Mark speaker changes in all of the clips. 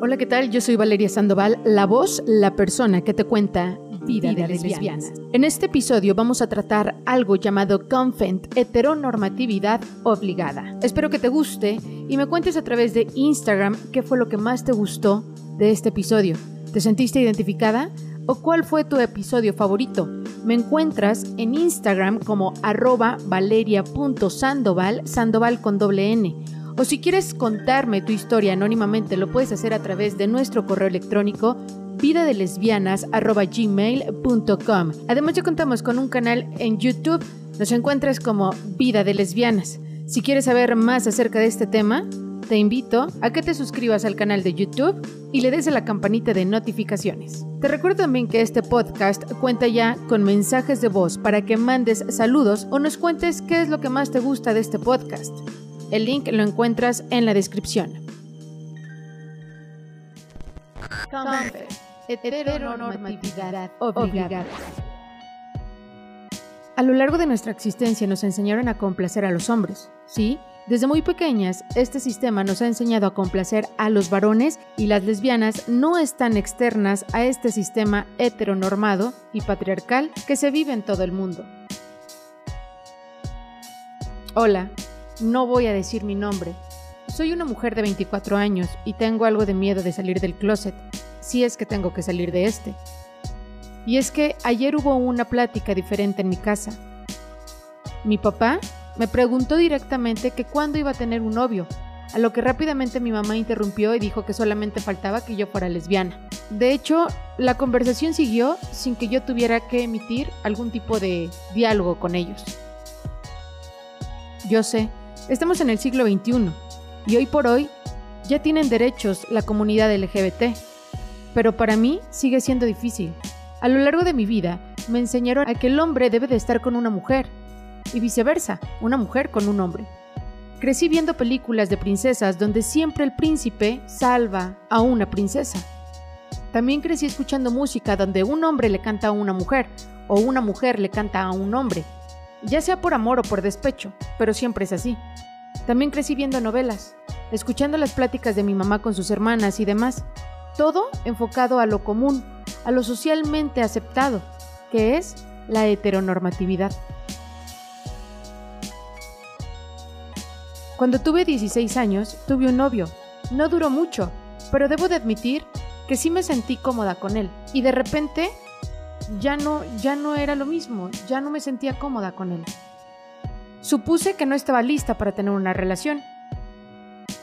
Speaker 1: Hola, ¿qué tal? Yo soy Valeria Sandoval, la voz, la persona que te cuenta vida, de, lesbianas. En este episodio vamos a tratar algo llamado Confent, heteronormatividad obligada. Espero que te guste y me cuentes a través de Instagram qué fue lo que más te gustó de este episodio. ¿Te sentiste identificada? ¿O cuál fue tu episodio favorito? Me encuentras en Instagram como arroba valeria.sandoval, sandoval con doble N o si quieres contarme tu historia anónimamente, lo puedes hacer a través de nuestro correo electrónico vidadelesbianas.gmail.com. Además ya contamos con un canal en YouTube, nos encuentras como Vida de Lesbianas. Si quieres saber más acerca de este tema, te invito a que te suscribas al canal de YouTube y le des a la campanita de notificaciones. Te recuerdo también que este podcast cuenta ya con mensajes de voz para que mandes saludos o nos cuentes qué es lo que más te gusta de este podcast. El link lo encuentras en la descripción. Heteronormatividad obligada. A lo largo de nuestra existencia nos enseñaron a complacer a los hombres, ¿sí? Desde muy pequeñas, este sistema nos ha enseñado a complacer a los varones y las lesbianas no están externas a este sistema heteronormado y patriarcal que se vive en todo el mundo. Hola, no voy a decir mi nombre. Soy una mujer de 24 años y tengo algo de miedo de salir del closet, si es que tengo que salir de este. Y es que ayer hubo una plática diferente en mi casa. Mi papá me preguntó directamente que cuándo iba a tener un novio, a lo que rápidamente mi mamá interrumpió y dijo que solamente faltaba que yo fuera lesbiana. De hecho, la conversación siguió sin que yo tuviera que emitir algún tipo de diálogo con ellos. Yo sé, Estamos en el siglo XXI y hoy por hoy ya tienen derechos la comunidad LGBT, pero para mí sigue siendo difícil. A lo largo de mi vida me enseñaron a que el hombre debe de estar con una mujer y viceversa, una mujer con un hombre. Crecí viendo películas de princesas donde siempre el príncipe salva a una princesa. También crecí escuchando música donde un hombre le canta a una mujer o una mujer le canta a un hombre ya sea por amor o por despecho, pero siempre es así. También crecí viendo novelas, escuchando las pláticas de mi mamá con sus hermanas y demás, todo enfocado a lo común, a lo socialmente aceptado, que es la heteronormatividad. Cuando tuve 16 años, tuve un novio. No duró mucho, pero debo de admitir que sí me sentí cómoda con él. Y de repente ya no, ya no era lo mismo, ya no me sentía cómoda con él. Supuse que no estaba lista para tener una relación.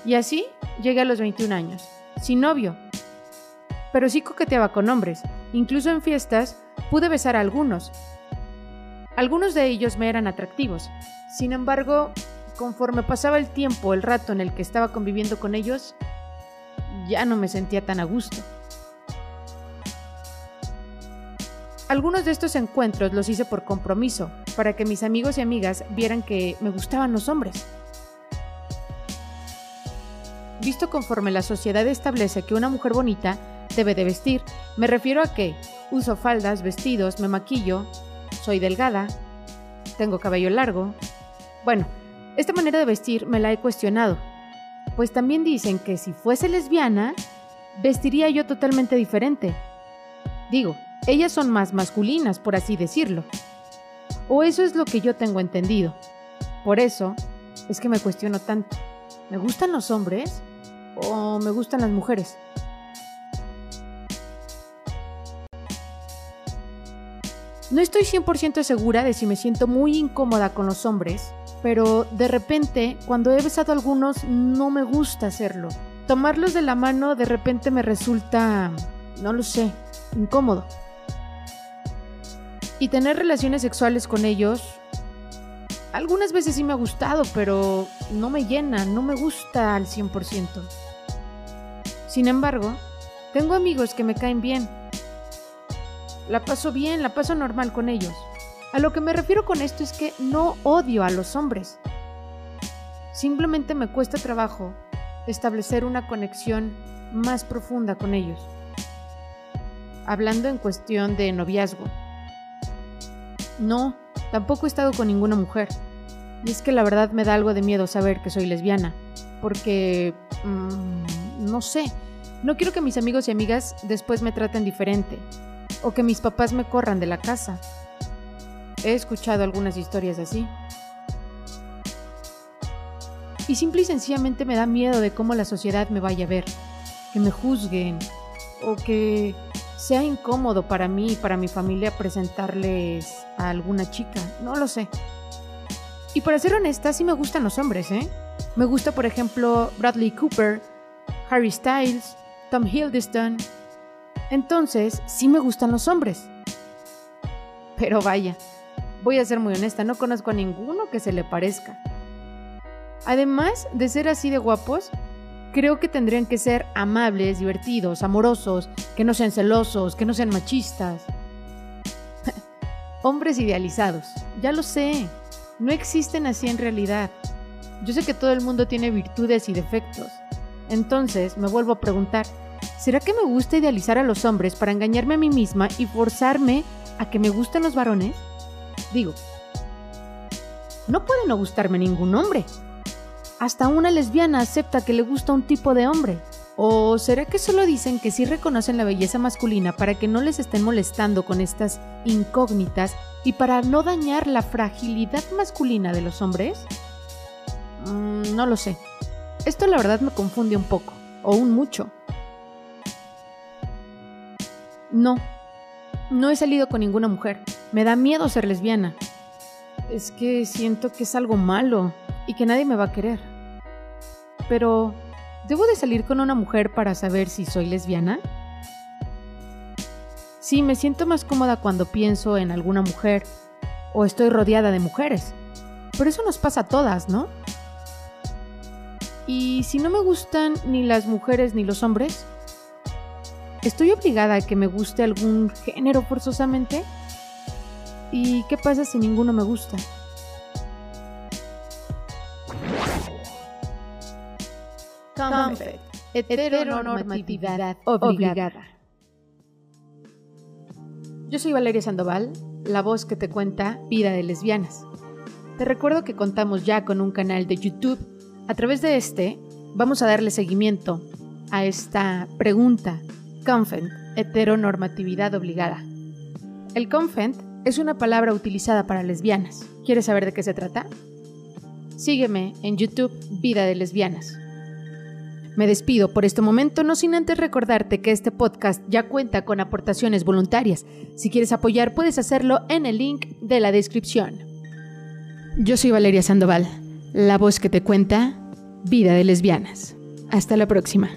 Speaker 1: Y así llegué a los 21 años, sin novio. Pero sí coqueteaba con hombres, incluso en fiestas pude besar a algunos. Algunos de ellos me eran atractivos. Sin embargo, conforme pasaba el tiempo, el rato en el que estaba conviviendo con ellos, ya no me sentía tan a gusto. Algunos de estos encuentros los hice por compromiso, para que mis amigos y amigas vieran que me gustaban los hombres. Visto conforme la sociedad establece que una mujer bonita debe de vestir, me refiero a que uso faldas, vestidos, me maquillo, soy delgada, tengo cabello largo. Bueno, esta manera de vestir me la he cuestionado, pues también dicen que si fuese lesbiana, vestiría yo totalmente diferente. Digo, ellas son más masculinas, por así decirlo. O eso es lo que yo tengo entendido. Por eso es que me cuestiono tanto. ¿Me gustan los hombres o me gustan las mujeres? No estoy 100% segura de si me siento muy incómoda con los hombres, pero de repente, cuando he besado a algunos, no me gusta hacerlo. Tomarlos de la mano de repente me resulta, no lo sé, incómodo. Y tener relaciones sexuales con ellos, algunas veces sí me ha gustado, pero no me llena, no me gusta al 100%. Sin embargo, tengo amigos que me caen bien. La paso bien, la paso normal con ellos. A lo que me refiero con esto es que no odio a los hombres. Simplemente me cuesta trabajo establecer una conexión más profunda con ellos. Hablando en cuestión de noviazgo. No, tampoco he estado con ninguna mujer. Y es que la verdad me da algo de miedo saber que soy lesbiana. Porque... Mm, no sé. No quiero que mis amigos y amigas después me traten diferente o que mis papás me corran de la casa. He escuchado algunas historias así. Y simple y sencillamente me da miedo de cómo la sociedad me vaya a ver, que me juzguen o que sea incómodo para mí y para mi familia presentarles a alguna chica. No lo sé. Y para ser honesta, sí me gustan los hombres, ¿eh? Me gusta, por ejemplo, Bradley Cooper, Harry Styles, Tom Hiddleston. Entonces, sí me gustan los hombres. Pero vaya, voy a ser muy honesta, no conozco a ninguno que se le parezca. Además de ser así de guapos, creo que tendrían que ser amables, divertidos, amorosos, que no sean celosos, que no sean machistas. Hombres idealizados, ya lo sé, no existen así en realidad. Yo sé que todo el mundo tiene virtudes y defectos. Entonces me vuelvo a preguntar, ¿será que me gusta idealizar a los hombres para engañarme a mí misma y forzarme a que me gusten los varones? Digo, no puede no gustarme ningún hombre. Hasta una lesbiana acepta que le gusta un tipo de hombre. ¿O será que solo dicen que sí reconocen la belleza masculina para que no les estén molestando con estas incógnitas y para no dañar la fragilidad masculina de los hombres? Mm, no lo sé. Esto la verdad me confunde un poco, o un mucho. No, no he salido con ninguna mujer. Me da miedo ser lesbiana. Es que siento que es algo malo y que nadie me va a querer. Pero, ¿debo de salir con una mujer para saber si soy lesbiana? Sí, me siento más cómoda cuando pienso en alguna mujer o estoy rodeada de mujeres. Pero eso nos pasa a todas, ¿no? Y si no me gustan ni las mujeres ni los hombres, ¿estoy obligada a que me guste algún género forzosamente? ¿Y qué pasa si ninguno me gusta?
Speaker 2: Comfort, heteronormatividad obligada.
Speaker 1: Yo soy Valeria Sandoval, la voz que te cuenta Vida de Lesbianas. Te recuerdo que contamos ya con un canal de YouTube. A través de este, vamos a darle seguimiento a esta pregunta, Confent, heteronormatividad obligada. El Confent es una palabra utilizada para lesbianas. ¿Quieres saber de qué se trata? Sígueme en YouTube Vida de Lesbianas. Me despido por este momento, no sin antes recordarte que este podcast ya cuenta con aportaciones voluntarias. Si quieres apoyar, puedes hacerlo en el link de la descripción. Yo soy Valeria Sandoval, la voz que te cuenta Vida de Lesbianas. Hasta la próxima.